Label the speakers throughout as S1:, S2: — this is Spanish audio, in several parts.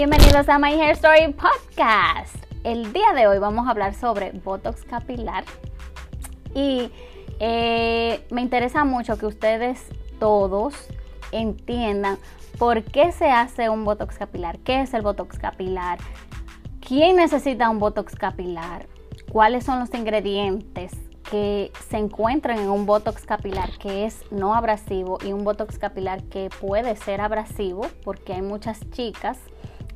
S1: Bienvenidos a My Hair Story Podcast. El día de hoy vamos a hablar sobre Botox capilar y eh, me interesa mucho que ustedes todos entiendan por qué se hace un Botox capilar, qué es el Botox capilar, quién necesita un Botox capilar, cuáles son los ingredientes que se encuentran en un Botox capilar que es no abrasivo y un Botox capilar que puede ser abrasivo porque hay muchas chicas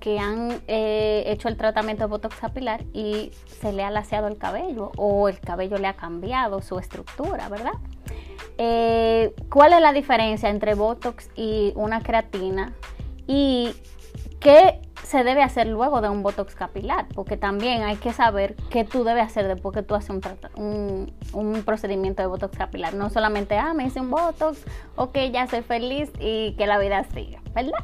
S1: que han eh, hecho el tratamiento de Botox capilar y se le ha laseado el cabello o el cabello le ha cambiado su estructura, ¿verdad? Eh, ¿Cuál es la diferencia entre Botox y una creatina? ¿Y qué se debe hacer luego de un Botox capilar? Porque también hay que saber qué tú debes hacer después que tú haces un, un, procedimiento de Botox capilar. No solamente, ah, me hice un Botox, ok, ya soy feliz y que la vida siga, ¿verdad?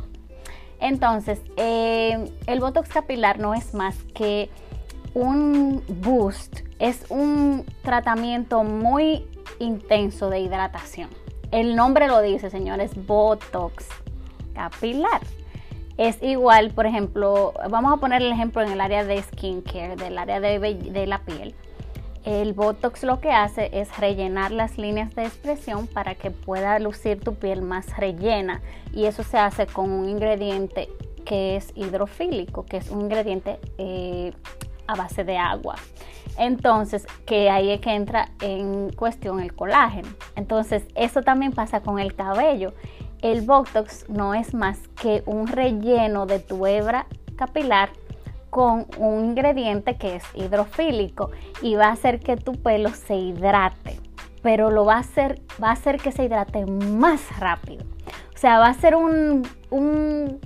S1: Entonces, eh, el Botox capilar no es más que un boost, es un tratamiento muy intenso de hidratación. El nombre lo dice, señores, Botox capilar. Es igual, por ejemplo, vamos a poner el ejemplo en el área de skincare, del área de, de la piel. El Botox lo que hace es rellenar las líneas de expresión para que pueda lucir tu piel más rellena y eso se hace con un ingrediente que es hidrofílico, que es un ingrediente eh, a base de agua. Entonces, que ahí es que entra en cuestión el colágeno. Entonces, eso también pasa con el cabello. El Botox no es más que un relleno de tu hebra capilar con un ingrediente que es hidrofílico y va a hacer que tu pelo se hidrate, pero lo va a hacer, va a hacer que se hidrate más rápido. O sea, va a ser un, un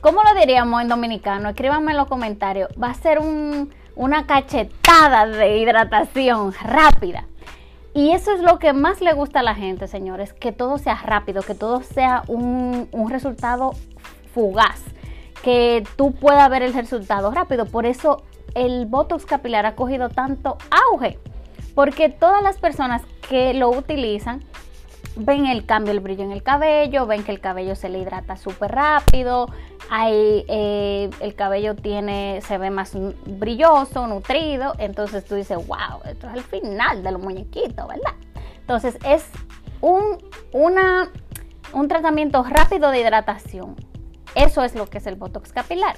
S1: ¿cómo lo diríamos en dominicano? Escríbanme en los comentarios. Va a ser una cachetada de hidratación rápida. Y eso es lo que más le gusta a la gente, señores, que todo sea rápido, que todo sea un, un resultado fugaz que tú puedas ver el resultado rápido. Por eso el Botox capilar ha cogido tanto auge, porque todas las personas que lo utilizan ven el cambio, el brillo en el cabello, ven que el cabello se le hidrata súper rápido, hay, eh, el cabello tiene, se ve más brilloso, nutrido, entonces tú dices, wow, esto es el final de los muñequitos, ¿verdad? Entonces es un, una, un tratamiento rápido de hidratación eso es lo que es el Botox capilar.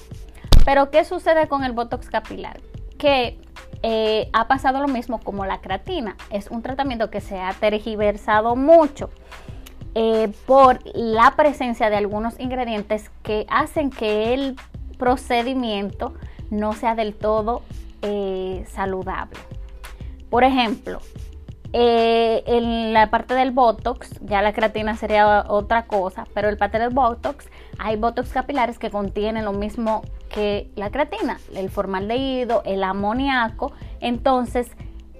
S1: Pero ¿qué sucede con el Botox capilar? Que eh, ha pasado lo mismo como la creatina. Es un tratamiento que se ha tergiversado mucho eh, por la presencia de algunos ingredientes que hacen que el procedimiento no sea del todo eh, saludable. Por ejemplo, en la parte del Botox, ya la creatina sería otra cosa, pero el parte del Botox hay botox capilares que contienen lo mismo que la creatina, el formaldehído, el amoníaco. Entonces,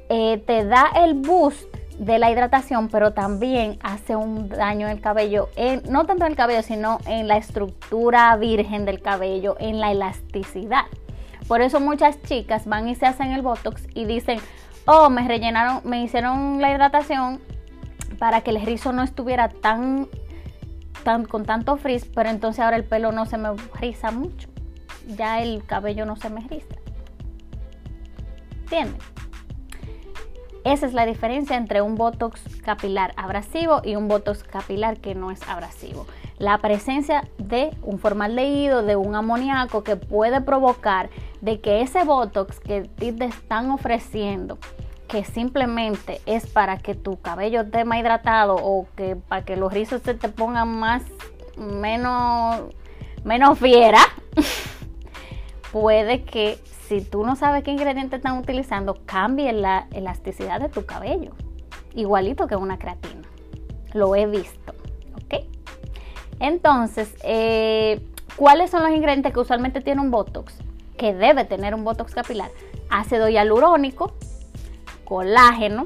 S1: eh, te da el boost de la hidratación, pero también hace un daño en el cabello, no tanto en el cabello, sino en la estructura virgen del cabello, en la elasticidad. Por eso muchas chicas van y se hacen el botox y dicen, oh, me rellenaron, me hicieron la hidratación para que el rizo no estuviera tan con tanto frizz, pero entonces ahora el pelo no se me riza mucho. Ya el cabello no se me riza. ¿Entienden? Esa es la diferencia entre un botox capilar abrasivo y un botox capilar que no es abrasivo. La presencia de un formaldehído, de un amoníaco que puede provocar de que ese botox que te están ofreciendo que simplemente es para que tu cabello esté más hidratado o que para que los rizos se te pongan más menos menos fiera puede que si tú no sabes qué ingredientes están utilizando cambie la elasticidad de tu cabello. Igualito que una creatina. Lo he visto ok entonces eh, cuáles son los ingredientes que usualmente tiene un botox que debe tener un botox capilar. Ácido hialurónico colágeno.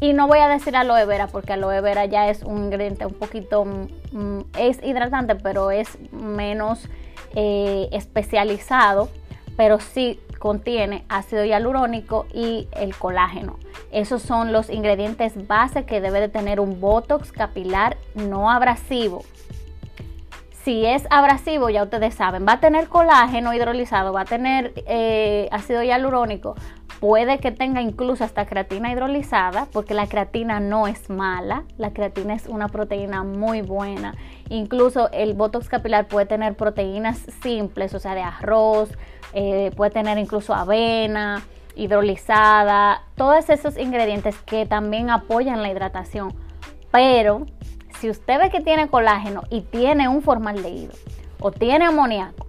S1: Y no voy a decir aloe vera porque aloe vera ya es un ingrediente un poquito, mm, mm, es hidratante, pero es menos eh, especializado, pero sí contiene ácido hialurónico y el colágeno. Esos son los ingredientes base que debe de tener un Botox capilar no abrasivo. Si es abrasivo, ya ustedes saben, va a tener colágeno hidrolizado, va a tener eh, ácido hialurónico, puede que tenga incluso hasta creatina hidrolizada, porque la creatina no es mala, la creatina es una proteína muy buena. Incluso el botox capilar puede tener proteínas simples, o sea, de arroz, eh, puede tener incluso avena hidrolizada, todos esos ingredientes que también apoyan la hidratación. Pero si usted ve que tiene colágeno y tiene un formaldehído o tiene amoníaco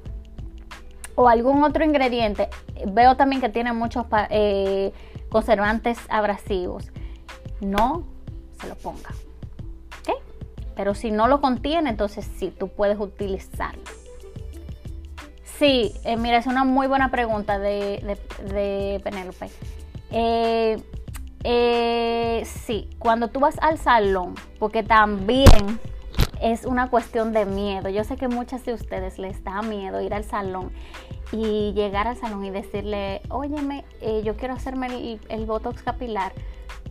S1: o algún otro ingrediente, veo también que tiene muchos eh, conservantes abrasivos, no se lo ponga. Pero si no lo contiene, entonces sí, tú puedes utilizarlo. Sí, eh, mira, es una muy buena pregunta de, de, Penélope. Eh, eh, sí, cuando tú vas al salón, porque también es una cuestión de miedo. Yo sé que muchas de ustedes les da miedo ir al salón y llegar al salón y decirle, óyeme, yo quiero hacerme el, botox capilar,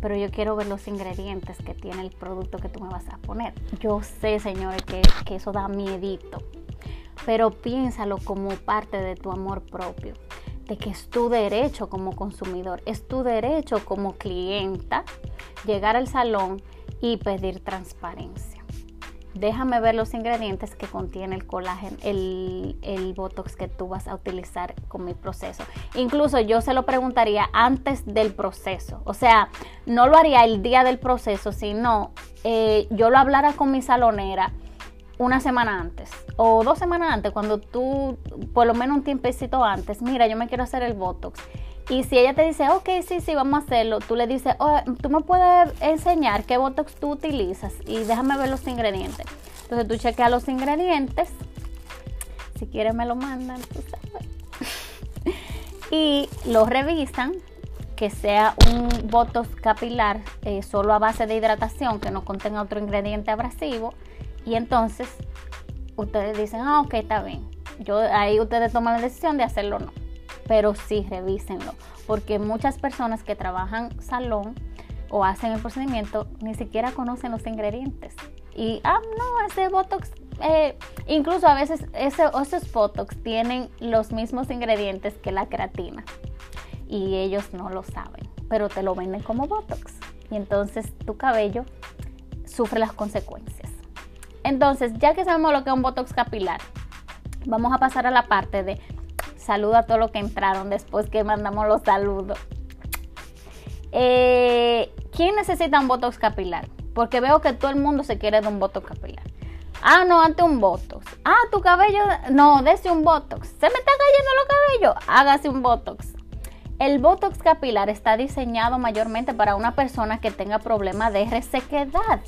S1: pero yo quiero ver los ingredientes que tiene el producto que tú me vas a poner. Yo sé, señores, que, que eso da miedito pero piénsalo como parte de tu amor propio, de que es tu derecho como consumidor, es tu derecho como clienta llegar al salón y pedir transparencia. Déjame ver los ingredientes que contiene el colágeno, el, el, botox que tú vas a utilizar con mi proceso. Incluso yo se lo preguntaría antes del proceso. O sea, no lo haría el día del proceso, sino eh, yo lo hablara con mi salonera una semana antes o dos semanas antes, cuando tú, por lo menos un tiempecito antes, mira, yo me quiero hacer el Botox. Y si ella te dice, ok, sí, sí, vamos a hacerlo, tú le dices, oh, tú me puedes enseñar qué Botox tú utilizas y déjame ver los ingredientes. Entonces tú chequeas los ingredientes, si quieres me lo mandan, tú sabes. y lo revisan, que sea un Botox capilar eh, solo a base de hidratación, que no contenga otro ingrediente abrasivo y entonces ustedes dicen, ah, ok, está bien. Yo, ahí ustedes toman la decisión de hacerlo o no. Pero sí, revísenlo. Porque muchas personas que trabajan salón o hacen el procedimiento ni siquiera conocen los ingredientes. Y, ah, no, ese Botox, eh, incluso a veces ese, esos Botox tienen los mismos ingredientes que la creatina. Y ellos no lo saben, pero te lo venden como Botox. Y entonces tu cabello sufre las consecuencias. Entonces, ya que sabemos lo que es un Botox capilar, vamos a pasar a la parte de saludo a todos los que entraron después que mandamos los saludos. Eh, ¿Quién necesita un Botox capilar? Porque veo que todo el mundo se quiere de un Botox capilar. Ah, no, ante un Botox. Ah, tu cabello, no, dese un Botox. Se me está cayendo los cabellos. Hágase un Botox. El Botox capilar está diseñado mayormente para una persona que tenga problemas de resequedad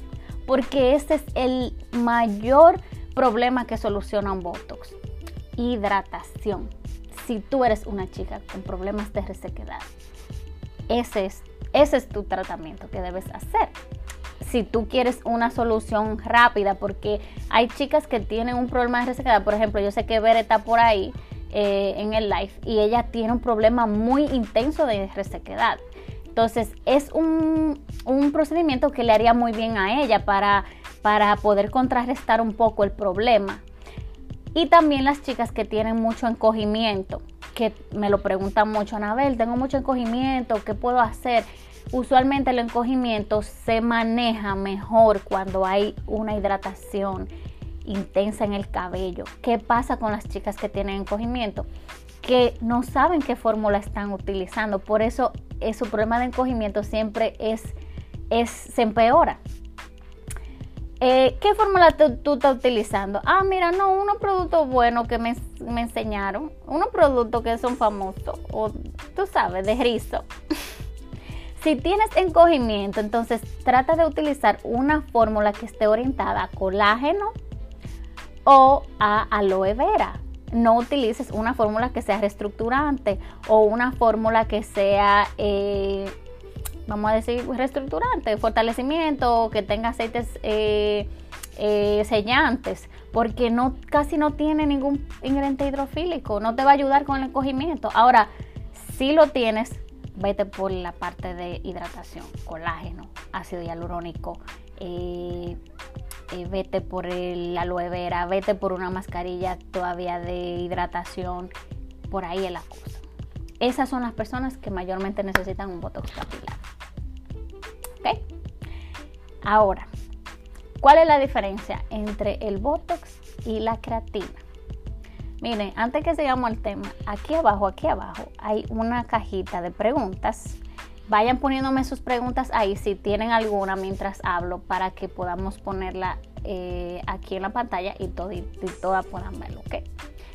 S1: porque ese es el mayor problema que soluciona un Botox. Hidratación. Si tú eres una chica con problemas de resequedad, ese es, ese es tu tratamiento que debes hacer. Si tú quieres una solución rápida, porque hay chicas que tienen un problema de resequedad, por ejemplo, yo sé que Ver está por ahí eh, en el live y ella tiene un problema muy intenso de resequedad. Entonces es un, procedimiento que le haría muy bien a ella para, para poder contrarrestar un poco el problema. Y también las chicas que tienen mucho encogimiento, que me lo preguntan mucho, Anabel, tengo mucho encogimiento, ¿qué puedo hacer? Usualmente el encogimiento se maneja mejor cuando hay una hidratación intensa en el cabello. ¿Qué pasa con las chicas que tienen encogimiento? Que no saben qué fórmula están utilizando. Por eso su problema de encogimiento siempre es, es se empeora. Eh, ¿Qué fórmula tú, estás utilizando? Ah, mira, no, unos productos buenos que me, me, enseñaron, unos productos que son famosos, o tú sabes, de rizo. si tienes encogimiento, entonces trata de utilizar una fórmula que esté orientada a colágeno o a aloe vera no utilices una fórmula que sea reestructurante o una fórmula que sea, eh, vamos a decir, reestructurante, fortalecimiento, que tenga aceites eh, eh, sellantes, porque no, casi no tiene ningún ingrediente hidrofílico, no te va a ayudar con el encogimiento. Ahora, si lo tienes, vete por la parte de hidratación, colágeno, ácido hialurónico, eh, vete por el aloe vera, vete por una mascarilla todavía de hidratación, por ahí es la cosa. Esas son las personas que mayormente necesitan un botox capilar. ¿Ok? Ahora, ¿cuál es la diferencia entre el botox y la creatina? Miren, antes que sigamos al tema, aquí abajo, aquí abajo hay una cajita de preguntas. Vayan poniéndome sus preguntas ahí si tienen alguna mientras hablo para que podamos ponerla eh, aquí en la pantalla y, y todas puedan verlo, ¿ok?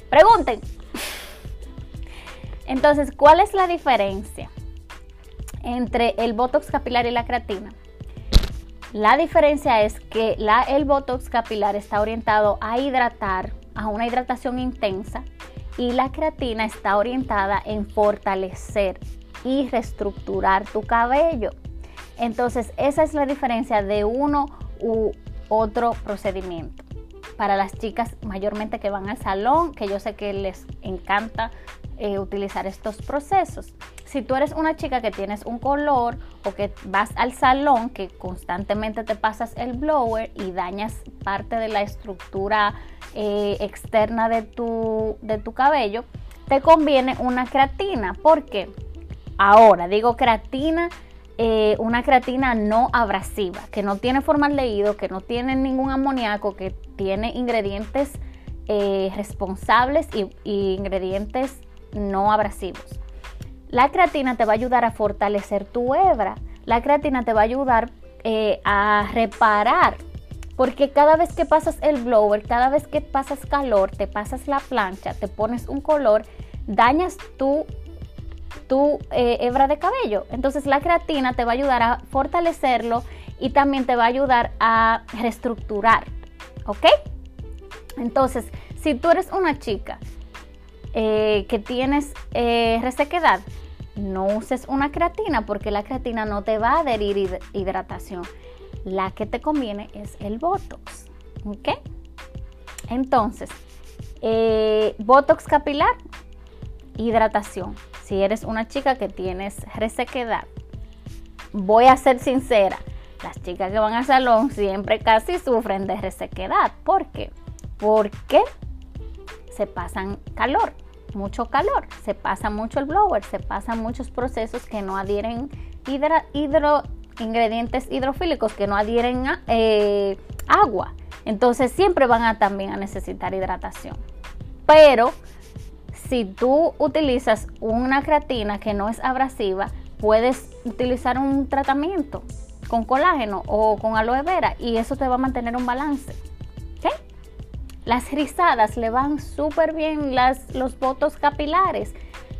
S1: Pregunten. Entonces, ¿cuál es la diferencia entre el Botox capilar y la creatina? La diferencia es que la, el Botox capilar está orientado a hidratar, a una hidratación intensa, y la creatina está orientada en fortalecer y reestructurar tu cabello. Entonces, esa es la diferencia de uno u otro procedimiento. Para las chicas mayormente que van al salón, que yo sé que les encanta eh, utilizar estos procesos. Si tú eres una chica que tienes un color o que vas al salón, que constantemente te pasas el blower y dañas parte de la estructura eh, externa de tu, de tu cabello, te conviene una creatina. ¿Por qué? Ahora, digo creatina, eh, una creatina no abrasiva, que no tiene formaldehído, que no tiene ningún amoníaco, que tiene ingredientes responsables y, y ingredientes no abrasivos. La creatina te va a ayudar a fortalecer tu hebra. La creatina te va a ayudar eh, a reparar. Porque cada vez que pasas el blower, cada vez que pasas calor, te pasas la plancha, te pones un color, dañas tu, tu eh, hebra de cabello. Entonces la creatina te va a ayudar a fortalecerlo y también te va a ayudar a reestructurar. ¿Ok? Entonces, si tú eres una chica eh, que tienes resequedad, no uses una creatina porque la creatina no te va a adherir hidratación. La que te conviene es el Botox. ¿Ok? Entonces, eh, Botox capilar, hidratación. Si eres una chica que tienes resequedad, voy a ser sincera, las chicas que van al salón siempre casi sufren de resequedad. ¿Por qué? Porque se pasan calor mucho calor, se pasa mucho el blower, se pasan muchos procesos que no adhieren hidro, ingredientes hidrofílicos que no adhieren eh, agua. Entonces siempre van a también a necesitar hidratación. Pero si tú utilizas una creatina que no es abrasiva, puedes utilizar un tratamiento con colágeno o con aloe vera y eso te va a mantener un balance. Las rizadas le van súper bien las, los votos capilares,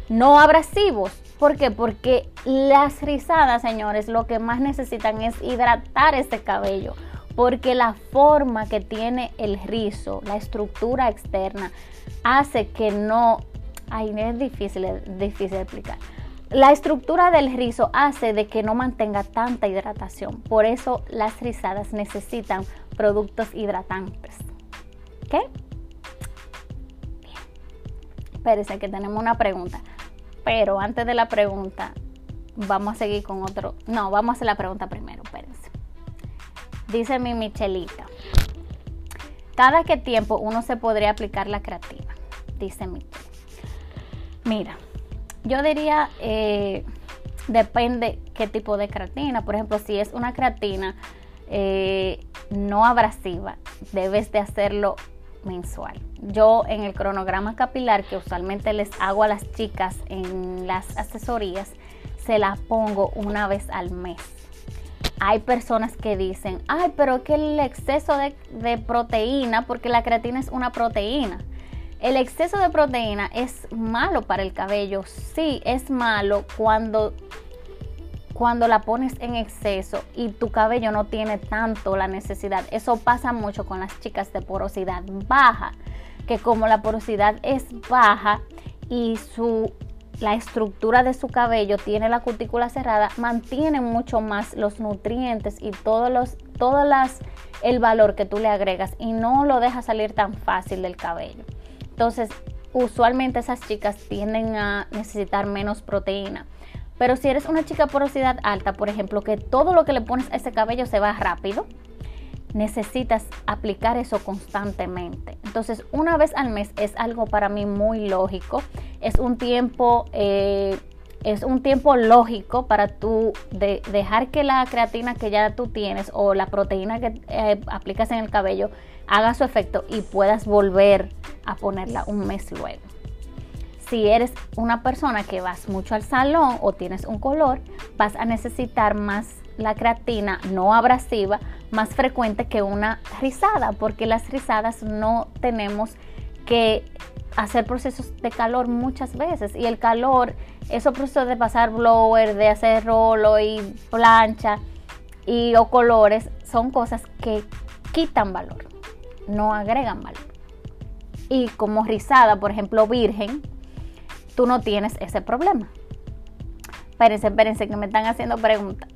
S1: no abrasivos. ¿Por qué? Porque las rizadas, señores, lo que más necesitan es hidratar ese cabello. Porque la forma que tiene el rizo, la estructura externa, hace que no... Ay, es difícil, difícil de explicar. La estructura del rizo hace de que no mantenga tanta hidratación. Por eso las rizadas necesitan productos hidratantes. ¿Ok? Bien. Espérense que tenemos una pregunta. Pero antes de la pregunta, vamos a seguir con otro. No, vamos a hacer la pregunta primero, espérense. Dice mi Michelita. ¿Cada qué tiempo uno se podría aplicar la creatina? Dice Michel. Mira, yo diría, eh, depende qué tipo de creatina. Por ejemplo, si es una creatina eh, no abrasiva, debes de hacerlo mensual. Yo en el cronograma capilar que usualmente les hago a las chicas en las asesorías, se la pongo una vez al mes. Hay personas que dicen, ay, pero que el exceso de, de proteína, porque la creatina es una proteína. El exceso de proteína es malo para el cabello. Sí, es malo cuando cuando la pones en exceso y tu cabello no tiene tanto la necesidad. Eso pasa mucho con las chicas de porosidad baja, que como la porosidad es baja y su la estructura de su cabello tiene la cutícula cerrada, mantiene mucho más los nutrientes y todos los todas las el valor que tú le agregas y no lo deja salir tan fácil del cabello. Entonces, usualmente esas chicas tienden a necesitar menos proteína. Pero si eres una chica porosidad alta, por ejemplo, que todo lo que le pones a ese cabello se va rápido, necesitas aplicar eso constantemente. Entonces, una vez al mes es algo para mí muy lógico. Es un tiempo, eh, es un tiempo lógico para tú de dejar que la creatina que ya tú tienes o la proteína que eh, aplicas en el cabello haga su efecto y puedas volver a ponerla un mes luego. Si eres una persona que vas mucho al salón o tienes un color, vas a necesitar más la creatina no abrasiva más frecuente que una rizada, porque las rizadas no tenemos que hacer procesos de calor muchas veces y el calor, esos procesos de pasar blower, de hacer rolo y plancha y o colores son cosas que quitan valor, no agregan valor. Y como rizada, por ejemplo, virgen, tú no tienes ese problema. Espérense, espérense que me están haciendo preguntas.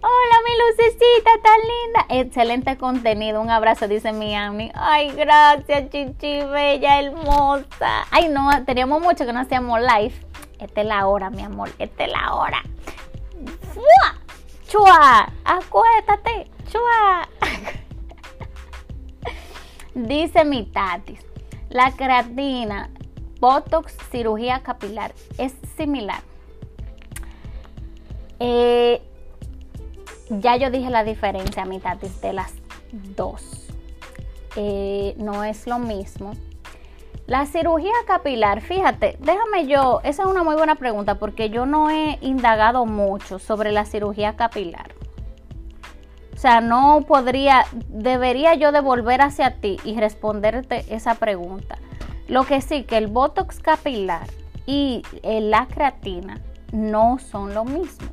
S1: Hola, mi lucecita tan linda. Excelente contenido. Un abrazo, dice Miami. Ay, gracias, chichi, bella, hermosa. Ay, no, teníamos mucho que no hacíamos live. Esta es la hora, mi amor. Esta es la hora. ¡Fua! ¡Chua! Acuéstate. ¡Chua! dice mi tatis. La creatina, Botox, cirugía capilar, es similar. Eh, ya yo dije la diferencia, mi tatis, de las dos. Eh, no es lo mismo. La cirugía capilar, fíjate, déjame yo, esa es una muy buena pregunta porque yo no he indagado mucho sobre la cirugía capilar. O sea, no podría, debería yo devolver hacia ti y responderte esa pregunta. Lo que sí, que el Botox capilar y la creatina no son lo mismo.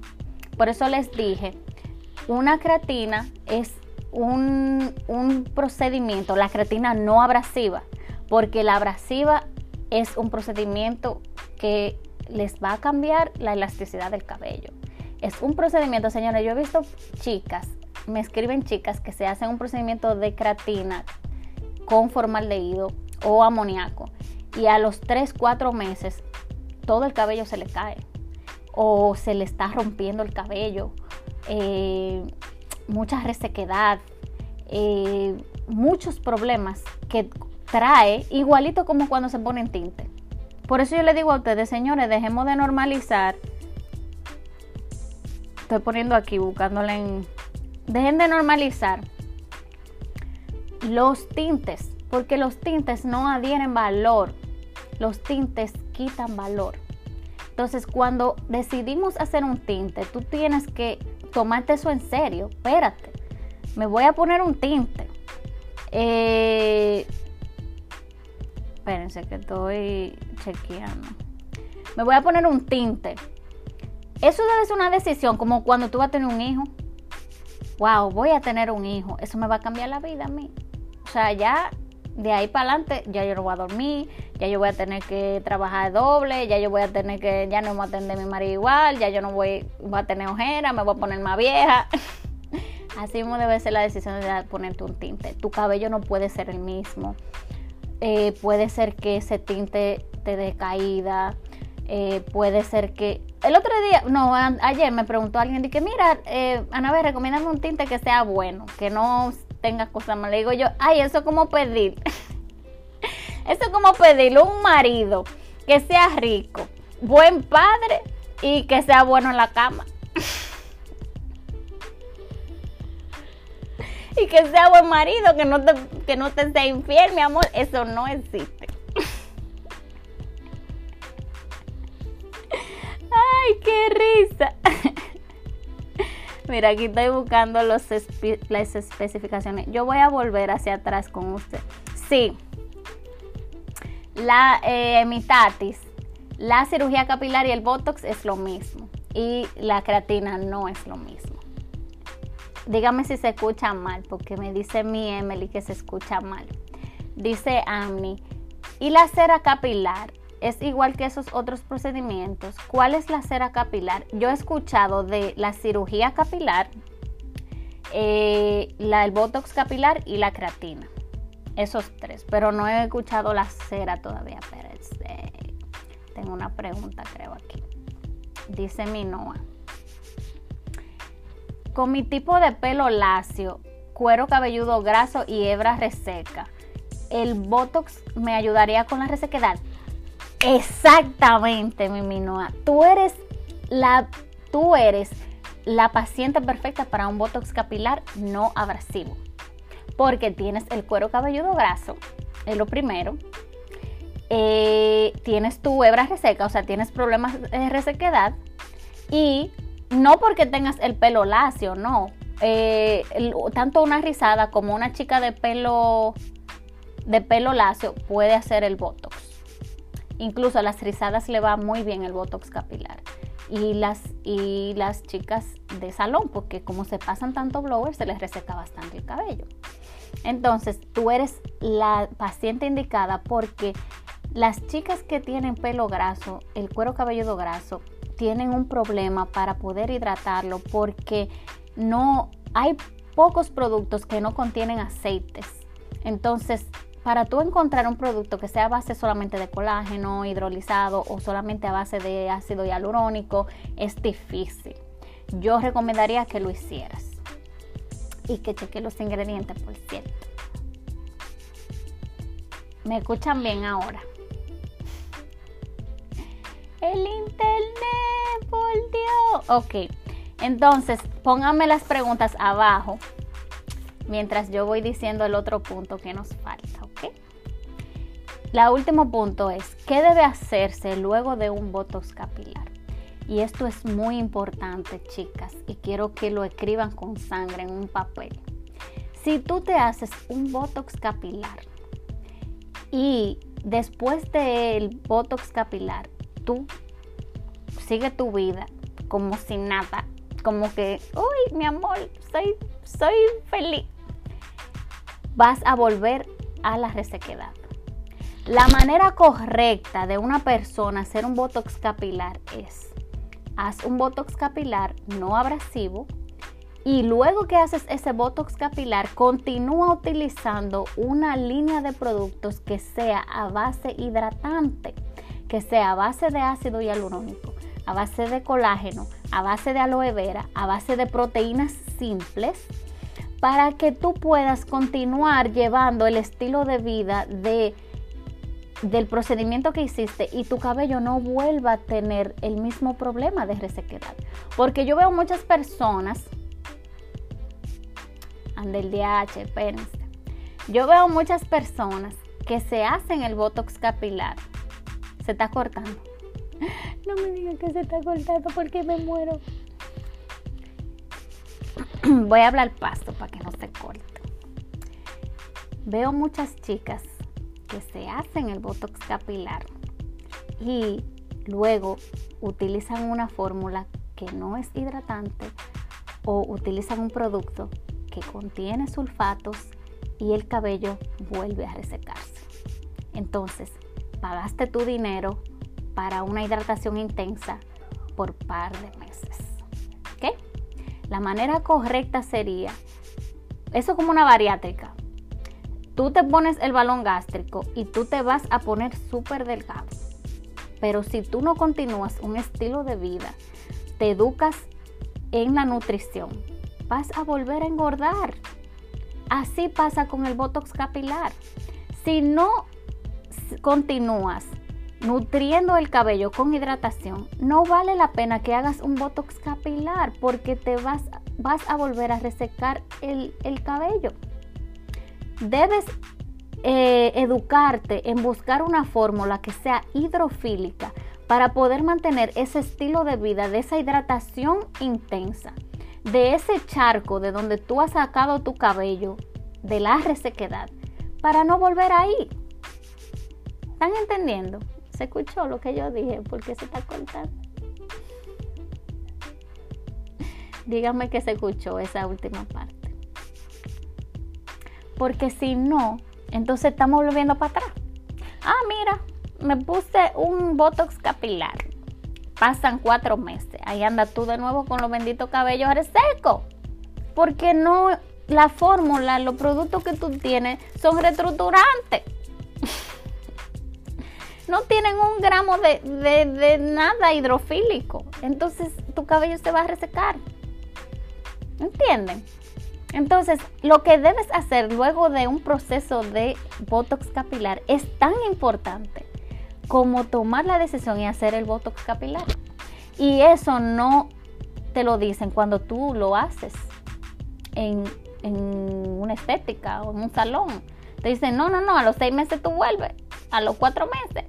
S1: Por eso les dije una creatina es un, procedimiento, la creatina no abrasiva, porque la abrasiva es un procedimiento que les va a cambiar la elasticidad del cabello. Es un procedimiento, señores, yo he visto chicas, me escriben chicas que se hacen un procedimiento de creatina con formaldehído o amoníaco y a los 3, 4 meses todo el cabello se le cae o se le está rompiendo el cabello eh, mucha resequedad, eh, muchos problemas que trae, igualito como cuando se pone en tinte. Por eso yo le digo a ustedes, señores, dejemos de normalizar. Estoy poniendo aquí, buscándole en... Dejen de normalizar los tintes, porque los tintes no adhieren valor. Los tintes quitan valor. Entonces, cuando decidimos hacer un tinte, tú tienes que tomarte eso en serio. Espérate, me voy a poner un tinte. Eh, espérense que estoy chequeando. Me voy a poner un tinte. Eso debe ser una decisión, como cuando tú vas a tener un hijo. Wow, voy a tener un hijo. Eso me va a cambiar la vida a mí. O sea, ya de ahí para adelante, ya yo no voy a dormir, ya yo voy a tener que trabajar doble, ya yo voy a tener que, ya no voy a atender a mi marido igual, ya yo no voy, a tener ojera, me voy a poner más vieja. Así mismo debe ser la decisión de ponerte un tinte. Tu cabello no puede ser el mismo. Eh, puede ser que ese tinte te dé caída. Eh, puede ser que. El otro día, no, ayer me preguntó alguien, dije, mira, eh, Anabel, recomiéndame un tinte que sea bueno, que no tenga cosas malas. Le digo yo, ay, eso es como pedir. eso es como pedirle un marido que sea rico, buen padre y que sea bueno en la cama. y que sea buen marido, que no te, que no te sea infiel, mi amor. Eso no existe. Ay, qué risa. Mira, aquí estoy buscando los las especificaciones. Yo voy a volver hacia atrás con usted. Sí, la eh, la cirugía capilar y el botox es lo mismo. Y la creatina no es lo mismo. Dígame si se escucha mal, porque me dice mi Emily que se escucha mal. Dice Amni. ¿Y la cera capilar? Es igual que esos otros procedimientos. ¿Cuál es la cera capilar? Yo he escuchado de la cirugía capilar, eh, la, el botox capilar y la creatina. Esos tres, pero no he escuchado la cera todavía. Pero tengo una pregunta, creo aquí. Dice mi Noah. con mi tipo de pelo lacio, cuero cabelludo graso y hebra reseca, ¿el Botox me ayudaría con la resequedad? Exactamente, mi Minoa. Tú eres la, tú eres la paciente perfecta para un Botox capilar no abrasivo. Porque tienes el cuero cabelludo graso, es lo primero. Eh, tienes tu hebra reseca, o sea, tienes problemas de resequedad. Y no porque tengas el pelo lacio, no. Eh, tanto una rizada como una chica de pelo de pelo lacio puede hacer el botox. Incluso a las rizadas le va muy bien el botox capilar. Y las, y las chicas de salón, porque como se pasan tanto blower, se les reseca bastante el cabello. Entonces, tú eres la paciente indicada porque las chicas que tienen pelo graso, el cuero cabelludo graso, tienen un problema para poder hidratarlo porque no hay pocos productos que no contienen aceites. Entonces, para tú encontrar un producto que sea a base solamente de colágeno hidrolizado o solamente a base de ácido hialurónico, es difícil. Yo recomendaría que lo hicieras y que cheque los ingredientes, por cierto. ¿Me escuchan bien ahora? El internet, por Dios. Ok, entonces pónganme las preguntas abajo mientras yo voy diciendo el otro punto que nos falta, ¿ok? La último punto es, ¿qué debe hacerse luego de un botox capilar? Y esto es muy importante, chicas, y quiero que lo escriban con sangre en un papel. Si tú te haces un botox capilar y después del botox capilar tú sigue tu vida como sin nada, como que, uy, mi amor, soy, soy feliz. Vas a volver a la resequedad. La manera correcta de una persona hacer un botox capilar es, haz un botox capilar no abrasivo y luego que haces ese botox capilar, continúa utilizando una línea de productos que sea a base hidratante que sea a base de ácido hialurónico, a base de colágeno, a base de aloe vera, a base de proteínas simples, para que tú puedas continuar llevando el estilo de vida de, del procedimiento que hiciste y tu cabello no vuelva a tener el mismo problema de resequedad. Porque yo veo muchas personas, ande el DH, espérense. Yo veo muchas personas que se hacen el botox capilar se está cortando. No me digan que se está cortando porque me muero. Voy a hablar pasto para que no se corte. Veo muchas chicas que se hacen el botox capilar y luego utilizan una fórmula que no es hidratante o utilizan un producto que contiene sulfatos y el cabello vuelve a resecarse. Entonces, pagaste tu dinero para una hidratación intensa por par de meses. La manera correcta sería, eso como una bariátrica. Tú te pones el balón gástrico y tú te vas a poner súper delgado. Pero si tú no continúas un estilo de vida, te educas en la nutrición, vas a volver a engordar. Así pasa con el botox capilar. Si no continúas nutriendo el cabello con hidratación, no vale la pena que hagas un botox capilar porque te vas, vas a volver a resecar el, cabello. Debes eh, educarte en buscar una fórmula que sea hidrofílica para poder mantener ese estilo de vida, de esa hidratación intensa, de ese charco de donde tú has sacado tu cabello, de la resequedad, para no volver ahí. ¿Están entendiendo? ¿Se escuchó lo que yo dije? porque se está cortando? Dígame que se escuchó esa última parte. Porque si no, entonces estamos volviendo para atrás. Ah, mira, me puse un botox capilar. Pasan cuatro meses. Ahí anda tú de nuevo con los benditos cabellos resecos. Porque no, la fórmula, los productos que tú tienes son reestructurantes no tienen un gramo de, nada hidrofílico. Entonces tu cabello se va a resecar. ¿Entienden? Entonces, lo que debes hacer luego de un proceso de Botox capilar es tan importante como tomar la decisión y hacer el Botox capilar. Y eso no te lo dicen cuando tú lo haces en, una estética o en un salón. Te dicen, no, no, no, a los seis meses tú vuelves, a los cuatro meses.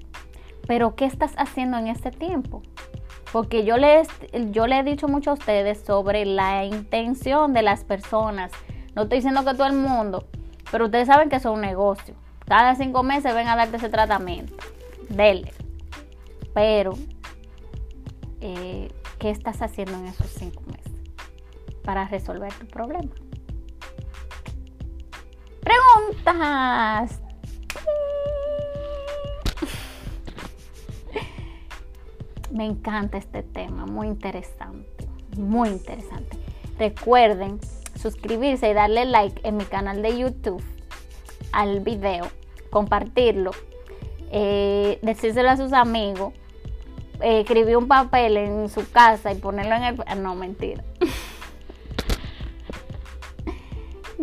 S1: Pero ¿qué estás haciendo en ese tiempo? Porque yo les, yo le he dicho mucho a ustedes sobre la intención de las personas. No estoy diciendo que todo el mundo, pero ustedes saben que eso es un negocio. Cada cinco meses ven a darte ese tratamiento. Dele. Pero, eh, ¿qué estás haciendo en esos cinco meses para resolver tu problema? Preguntas. Me encanta este tema, muy interesante, muy interesante. Recuerden suscribirse y darle like en mi canal de YouTube al video, compartirlo, eh, decírselo a sus amigos, eh, escribir un papel en su casa y ponerlo en el... No, mentira.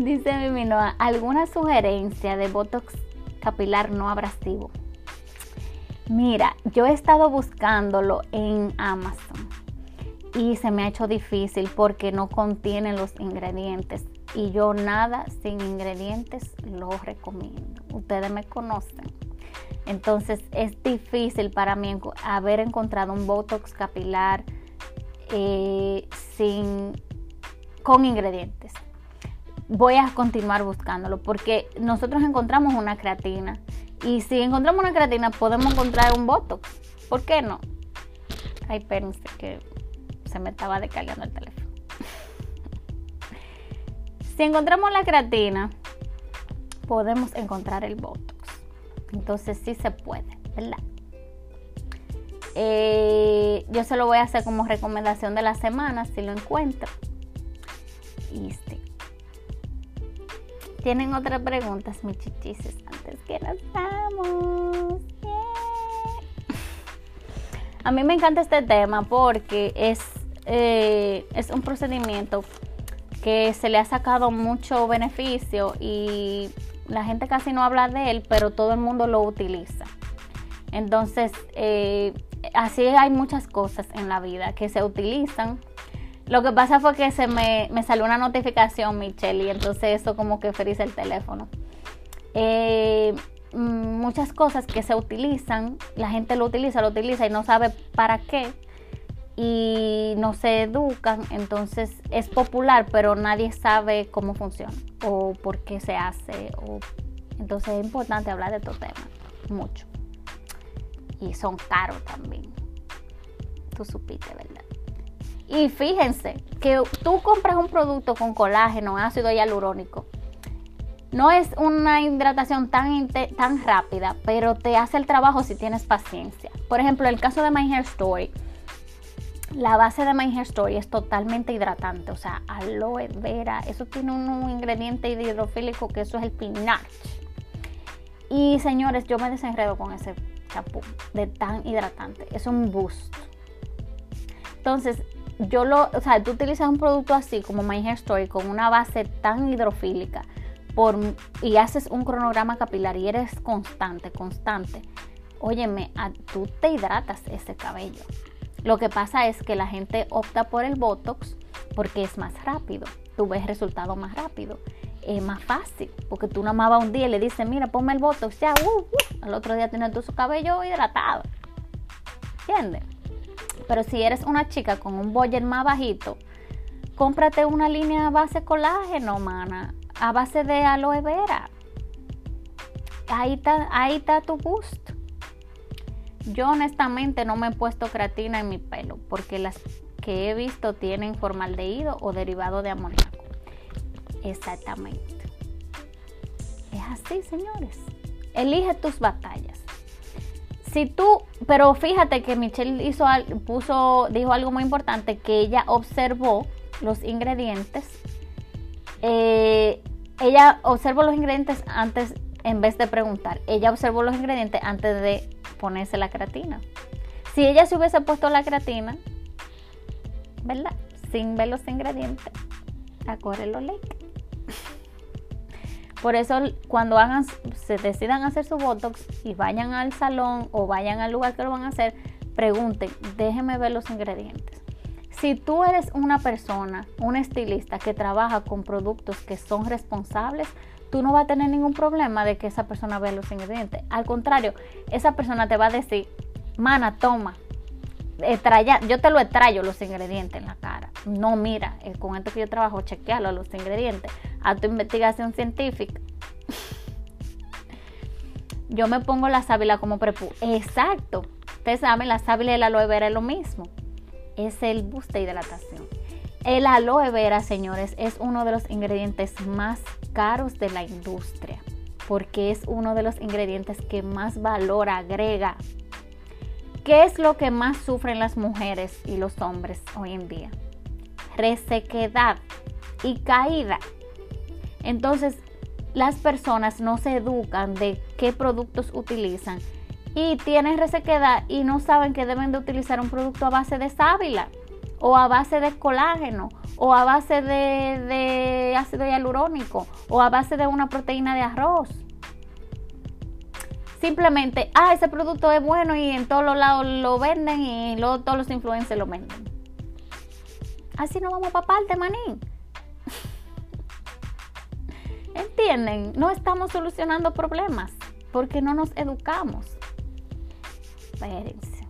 S1: Dice mi Minoa, ¿alguna sugerencia de Botox capilar no abrasivo? Mira, yo he estado buscándolo en Amazon y se me ha hecho difícil porque no contiene los ingredientes y yo nada sin ingredientes lo recomiendo. Ustedes me conocen. Entonces es difícil para mí haber encontrado un Botox capilar eh, sin, con ingredientes. Voy a continuar buscándolo porque nosotros encontramos una creatina y si encontramos una creatina, podemos encontrar un Botox. ¿Por qué no? Ay, espérense que se me estaba descargando el teléfono. si encontramos la creatina, podemos encontrar el Botox. Entonces sí se puede, ¿verdad? Eh, yo se lo voy a hacer como recomendación de la semana si lo encuentro. Y sí. ¿Tienen otras preguntas, mis chichises, antes que nos vamos? A mí me encanta este tema porque es, eh, es un procedimiento que se le ha sacado mucho beneficio y la gente casi no habla de él, pero todo el mundo lo utiliza. Entonces, eh, así hay muchas cosas en la vida que se utilizan lo que pasa fue que se me, salió una notificación, Michelle, y entonces eso como que frisa el teléfono. Eh, mm, muchas cosas que se utilizan, la gente lo utiliza, lo utiliza y no sabe para qué y no se educan, entonces es popular, pero nadie sabe cómo funciona o por qué se hace. Entonces es importante hablar de estos temas, mucho. Y son caros también. Tú supiste, ¿verdad? Y fíjense que tú compras un producto con colágeno, ácido hialurónico. No es una hidratación tan, tan rápida, pero te hace el trabajo si tienes paciencia. Por ejemplo, el caso de My Hair Story. La base de My Hair Story es totalmente hidratante, o sea, aloe vera, eso tiene un ingrediente hidrofílico que eso es el pinache. Y señores, yo me desenredo con ese champú de tan hidratante, es un boost. Entonces, yo lo, o sea, tú utilizas un producto así como My Hair Story con una base tan hidrofílica por, y haces un cronograma capilar y eres constante, constante, óyeme, tú te hidratas ese cabello. Lo que pasa es que la gente opta por el Botox porque es más rápido, tú ves resultado más rápido, es más fácil, porque tú nada más un día y le dices, mira, ponme el Botox, ya, uh, uh, al otro día tienes tu cabello hidratado. ¿Entiendes? Pero si eres una chica con un budget más bajito, cómprate una línea a base colágeno, mana, a base de aloe vera. Ahí está, ahí está tu gusto. Yo honestamente no me he puesto creatina en mi pelo porque las que he visto tienen formaldehído o derivado de amoníaco. Exactamente. Es así, señores. Elige tus batallas si tú, pero fíjate que Michelle puso, dijo algo muy importante, que ella observó los ingredientes. Eh, ella observó los ingredientes antes, en vez de preguntar, ella observó los ingredientes antes de ponerse la creatina. Si ella se hubiese puesto la creatina, ¿verdad? Sin ver los ingredientes, a correr. Por eso cuando hagan, se decidan hacer su Botox y vayan al salón o vayan al lugar que lo van a hacer, pregunten, déjenme ver los ingredientes. Si tú eres una persona, un estilista que trabaja con productos que son responsables, tú no vas a tener ningún problema de que esa persona vea los ingredientes. Al contrario, esa persona te va a decir, mana, toma, yo te lo extrayo los ingredientes en la cara. No, mira, el con esto que yo trabajo, chequealo los ingredientes. A tu investigación científica. yo me pongo la sábila como prepu. Exacto. Ustedes saben, la sábila y el aloe vera es lo mismo. Es el boost de hidratación. El aloe vera, señores, es uno de los ingredientes más caros de la industria. Porque es uno de los ingredientes que más valor agrega ¿Qué es lo que más sufren las mujeres y los hombres hoy en día? Resequedad y caída. Entonces, las personas no se educan de qué productos utilizan y tienen resequedad y no saben que deben de utilizar un producto a base de sábila o a base de colágeno o a base de, de ácido hialurónico o a base de una proteína de arroz simplemente, ah, ese producto es bueno y en todos los lados lo venden y luego todos los influencers lo venden. Así no vamos para parte, maní. ¿Entienden? No estamos solucionando problemas porque no nos educamos. Espérense.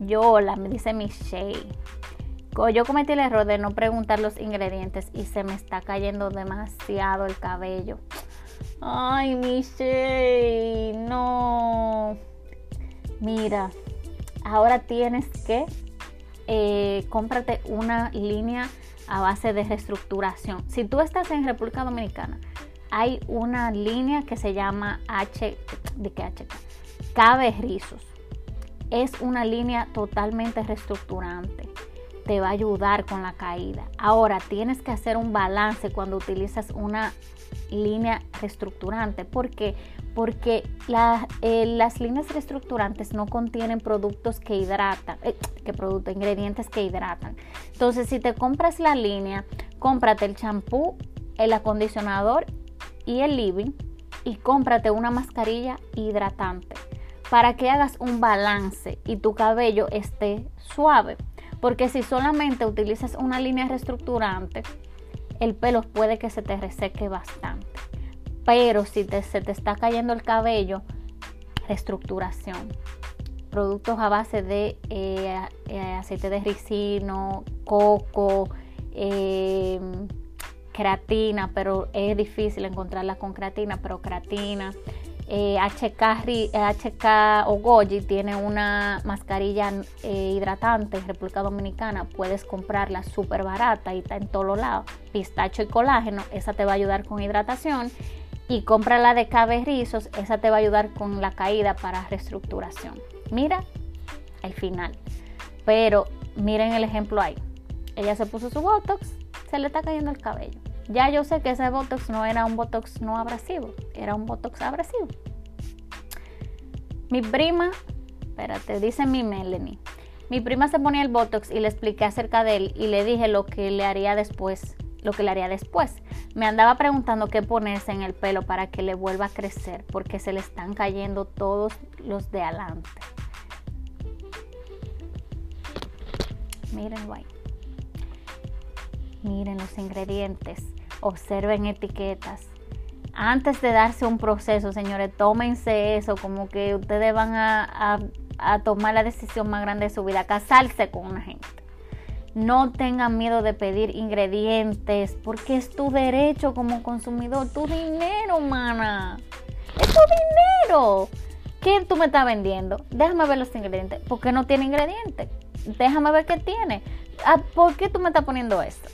S1: Yola, me dice Michelle. Yo cometí el error de no preguntar los ingredientes y se me está cayendo demasiado el cabello. Ay, Michelle, no. Mira, ahora tienes que eh, cómprate una línea a base de reestructuración. Si tú estás en República Dominicana, hay una línea que se llama H, ¿de qué H? Cabe Rizos. Es una línea totalmente reestructurante. Te va a ayudar con la caída. Ahora tienes que hacer un balance cuando utilizas una línea reestructurante. ¿Por qué? Porque eh, las líneas reestructurantes no contienen productos que hidratan, eh, que productos, ingredientes que hidratan. Entonces, si te compras la línea, cómprate el champú, el acondicionador y el living y cómprate una mascarilla hidratante para que hagas un balance y tu cabello esté suave. Porque si solamente utilizas una línea reestructurante, el pelo puede que se te reseque bastante. Pero si se te está cayendo el cabello, reestructuración. Productos a base de eh, eh, aceite de ricino, coco, em, creatina, pero es difícil encontrarla con creatina, pero creatina. HK, eh, HK o Goji tiene una mascarilla eh, hidratante en República Dominicana. Puedes comprarla súper barata y está en todos lados. Pistacho y colágeno, esa te va a ayudar con hidratación. Y compra la de Cabe Rizos, esa te va a ayudar con la caída para reestructuración. Mira el final. Pero miren el ejemplo ahí. Ella se puso su Botox, se le está cayendo el cabello. Ya yo sé que ese Botox no era un Botox no abrasivo, era un Botox abrasivo. Mi prima, espérate, dice mi Melanie. Mi prima se ponía el Botox y le expliqué acerca de él y le dije lo que le haría después, lo que le haría después. Me andaba preguntando qué ponerse en el pelo para que le vuelva a crecer porque se le están cayendo todos los de adelante. Miren, guay. Miren los ingredientes observen etiquetas. Antes de darse un proceso, señores, tómense eso, como que ustedes van a, tomar la decisión más grande de su vida, casarse con una gente. No tengan miedo de pedir ingredientes, porque es tu derecho como consumidor, tu dinero, mana. Es tu dinero. ¿Qué tú me estás vendiendo? Déjame ver los ingredientes. ¿Por qué no tiene ingredientes? Déjame ver qué tiene. Ah, ¿Por qué tú me estás poniendo esto?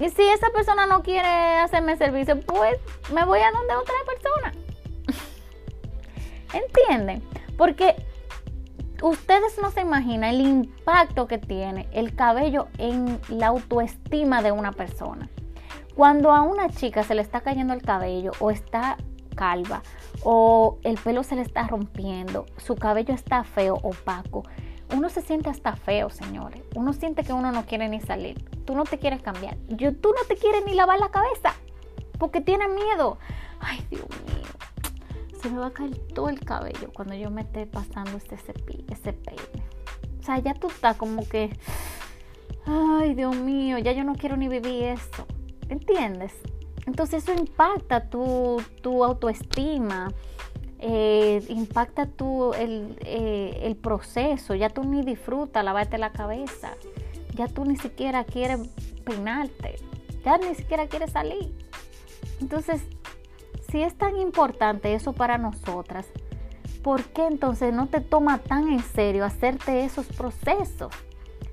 S1: Y si esa persona no quiere hacerme servicio, pues me voy a donde otra persona. ¿Entienden? Porque ustedes no se imaginan el impacto que tiene el cabello en la autoestima de una persona. Cuando a una chica se le está cayendo el cabello o está calva o el pelo se le está rompiendo, su cabello está feo, opaco, uno se siente hasta feo, señores. Uno siente que uno no quiere ni salir. Tú no te quieres cambiar. Yo, tú no te quieres ni lavar la cabeza porque tienes miedo. Ay, Dios mío. Se me va a caer todo el cabello cuando yo me esté pasando este ese peine. O sea, ya tú estás como que, ay, Dios mío, ya yo no quiero ni vivir eso. ¿Entiendes? Entonces eso impacta tu, tu autoestima, eh, impacta tu, el, eh, el, proceso, ya tú ni disfrutas lavarte la cabeza, ya tú ni siquiera quieres peinarte, ya ni siquiera quieres salir. Entonces, si es tan importante eso para nosotras, ¿por qué entonces no te toma tan en serio hacerte esos procesos?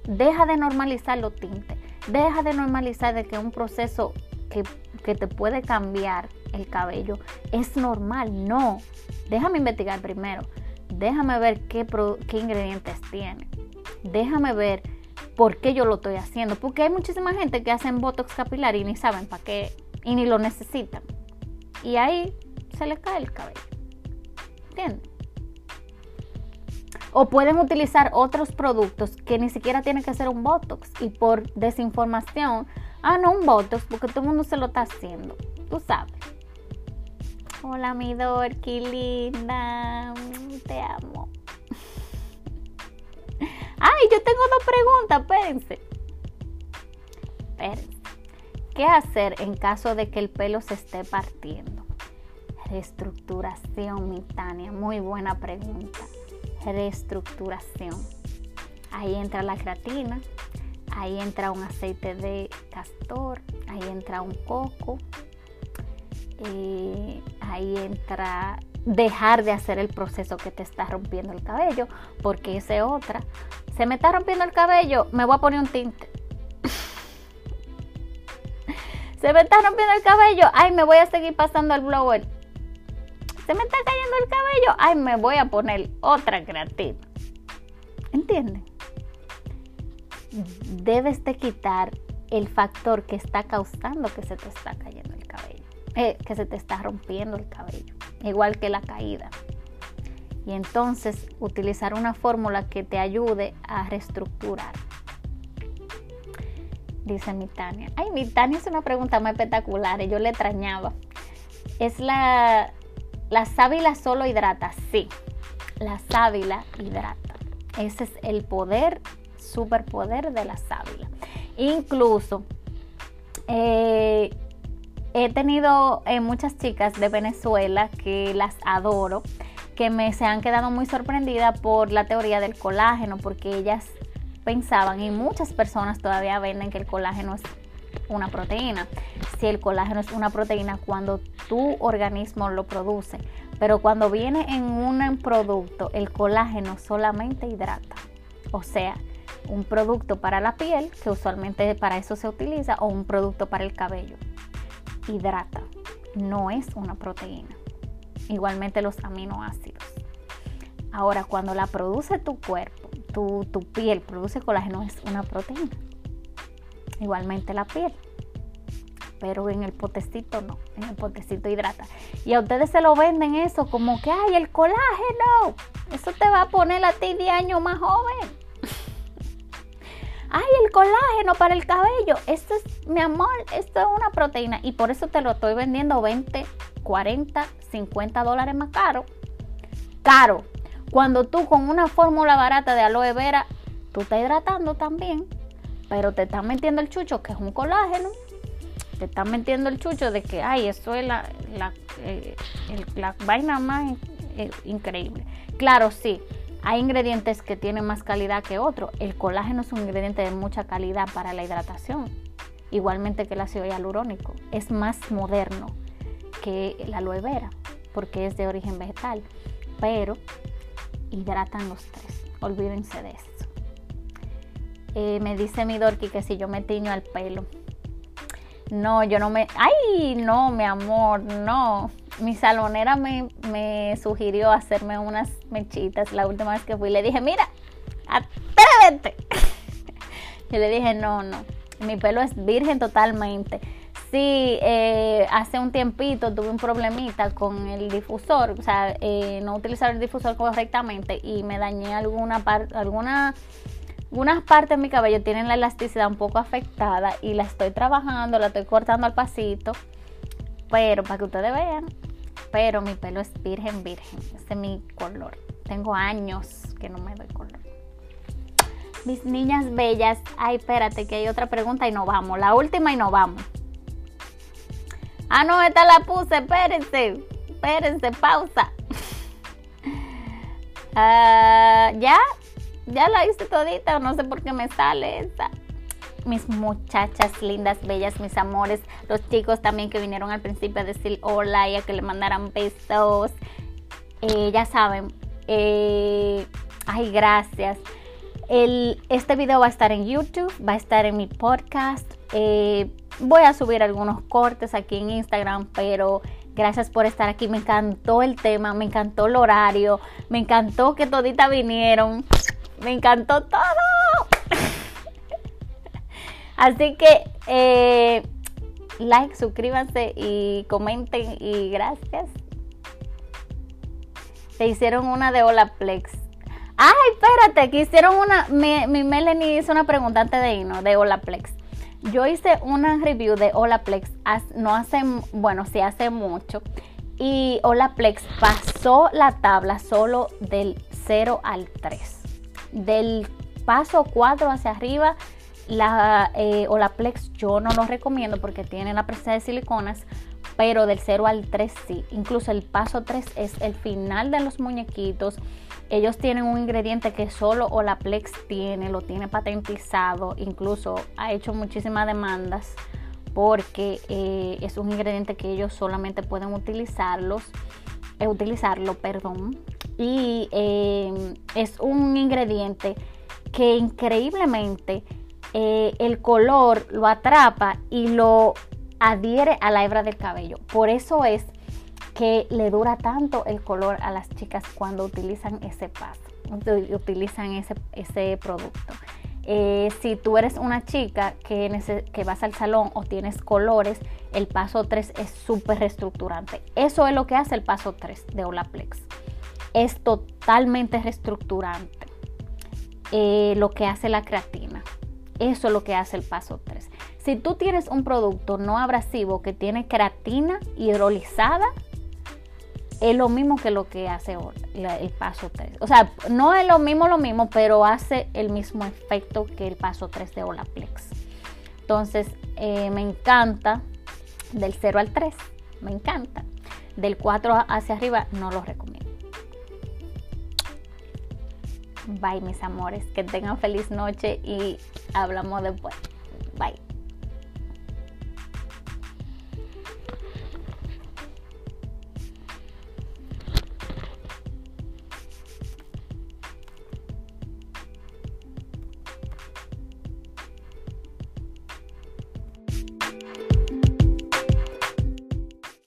S1: Deja de normalizar los tintes, deja de normalizar de que un proceso que, te puede cambiar el cabello es normal, no, déjame investigar primero, déjame ver qué, qué ingredientes tiene, déjame ver por qué yo lo estoy haciendo, porque hay muchísima gente que hacen botox capilar y ni saben para qué y ni lo necesitan. Y ahí se les cae el cabello. ¿Entiendes? O pueden utilizar otros productos que ni siquiera tienen que ser un Botox. Y por desinformación, ah, no, un Botox, porque todo el mundo se lo está haciendo. Tú sabes. Hola, mi qué linda. Te amo. Ay, yo tengo dos preguntas, pense. Espérense. ¿Qué hacer en caso de que el pelo se esté partiendo? Reestructuración, mi Tania. Muy buena pregunta. Reestructuración. Ahí entra la creatina, ahí entra un aceite de castor, ahí entra un coco, eh, ahí entra dejar de hacer el proceso que te está rompiendo el cabello, porque esa es otra. Se me está rompiendo el cabello, me voy a poner un tinte. Se me está rompiendo el cabello, ay, me voy a seguir pasando el blower. Se me está cayendo el cabello, ay, me voy a poner otra creativa. ¿Entienden? Debes de quitar el factor que está causando que se te está cayendo el cabello. Eh, que se te está rompiendo el cabello, igual que la caída. Y entonces utilizar una fórmula que te ayude a reestructurar. Dice mi Tania. Ay, mi Tania es una pregunta muy espectacular yo le extrañaba. Es la, la sábila solo hidrata. Sí, la sábila hidrata. Ese es el poder, superpoder de la sábila. Incluso eh, he tenido eh, muchas chicas de Venezuela que las adoro, que me se han quedado muy sorprendidas por la teoría del colágeno, porque ellas pensaban y muchas personas todavía venden que el colágeno es una proteína. Si el colágeno es una proteína cuando tu organismo lo produce, pero cuando viene en un producto, el colágeno solamente hidrata. O sea, un producto para la piel, que usualmente para eso se utiliza, o un producto para el cabello hidrata, no es una proteína. Igualmente los aminoácidos. Ahora, cuando la produce tu cuerpo, tu, tu piel produce colágeno, es una proteína. Igualmente la piel. Pero en el potecito no, en el potecito hidrata. Y a ustedes se lo venden eso como que, ay, el colágeno, eso te va a poner a ti de año más joven ay, el colágeno para el cabello, esto es, mi amor, esto es una proteína y por eso te lo estoy vendiendo 20, 40, 50 dólares más caro. Caro. Cuando tú con una fórmula barata de aloe vera, tú estás hidratando también, pero te estás metiendo el chucho que es un colágeno. Te estás metiendo el chucho de que, ay, eso es la, la, eh, la vaina más eh, increíble. Claro, sí, hay ingredientes que tienen más calidad que otros. El colágeno es un ingrediente de mucha calidad para la hidratación, igualmente que el ácido hialurónico. Es más moderno que la aloe vera porque es de origen vegetal, pero hidratan los tres. Olvídense de eso. Eh, me dice mi Dorky que si yo me tiño al pelo. No, yo no me... ¡Ay! No, mi amor, no mi salonera me, sugirió hacerme unas mechitas la última vez que fui. Le dije, mira, atrévete. Yo le dije, no, no, mi pelo es virgen totalmente. Sí, eh, hace un tiempito tuve un problemita con el difusor, o sea, eh, no utilizar el difusor correctamente y me dañé alguna parte, alguna, algunas partes de mi cabello tienen la elasticidad un poco afectada y la estoy trabajando, la estoy cortando al pasito, pero para que ustedes vean, pero mi pelo es virgen, virgen, este es mi color. Tengo años que no me doy color. Mis niñas bellas, ay, espérate que hay otra pregunta y no vamos, la última y no vamos. Ah, no, esta la puse, espérense, espérense, pausa. Ah, ya, ya la hice todita, no sé por qué me sale esa. Mis muchachas lindas, bellas, mis amores, los chicos también que vinieron al principio a decir hola y a que le mandaran besos. Eh, ya saben, eh, ay, gracias. El, este video va a estar en YouTube, va a estar en mi podcast. Eh, Voy a subir algunos cortes aquí en Instagram, pero gracias por estar aquí. Me encantó el tema, me encantó el horario, me encantó que toditas vinieron, me encantó todo. Así que eh, like, suscríbanse y comenten y gracias. Te hicieron una de Olaplex. Ay, espérate, que hicieron una. Mi, Melanie hizo una pregunta antes de irnos de Olaplex. Yo hice una review de Olaplex no hace, bueno, sí hace mucho. Y Olaplex pasó la tabla solo del 0 al 3. Del paso 4 hacia arriba, la eh, Olaplex yo no lo recomiendo porque tiene la presencia de siliconas, pero del 0 al 3 sí. Incluso el paso 3 es el final de los muñequitos ellos tienen un ingrediente que solo Olaplex tiene, lo tiene patentizado, incluso ha hecho muchísimas demandas porque eh, es un ingrediente que ellos solamente pueden utilizarlos, eh, utilizarlo, perdón. Y es un ingrediente que increíblemente el color lo atrapa y lo adhiere a la hebra del cabello. Por eso es que le dura tanto el color a las chicas cuando utilizan ese paso, utilizan ese, ese producto. Eh, si tú eres una chica que, que, vas al salón o tienes colores, el paso 3 es súper reestructurante. Eso es lo que hace el paso 3 de Olaplex. Es totalmente reestructurante eh, lo que hace la creatina. Eso es lo que hace el paso 3. Si tú tienes un producto no abrasivo que tiene creatina hidrolizada, es lo mismo que lo que hace el paso 3. O sea, no es lo mismo, lo mismo, pero hace el mismo efecto que el paso 3 de Olaplex. Entonces, eh, me encanta del 0 al 3, me encanta. Del 4 hacia arriba no lo recomiendo. Bye, mis amores. Que tengan feliz noche y hablamos después. Bye.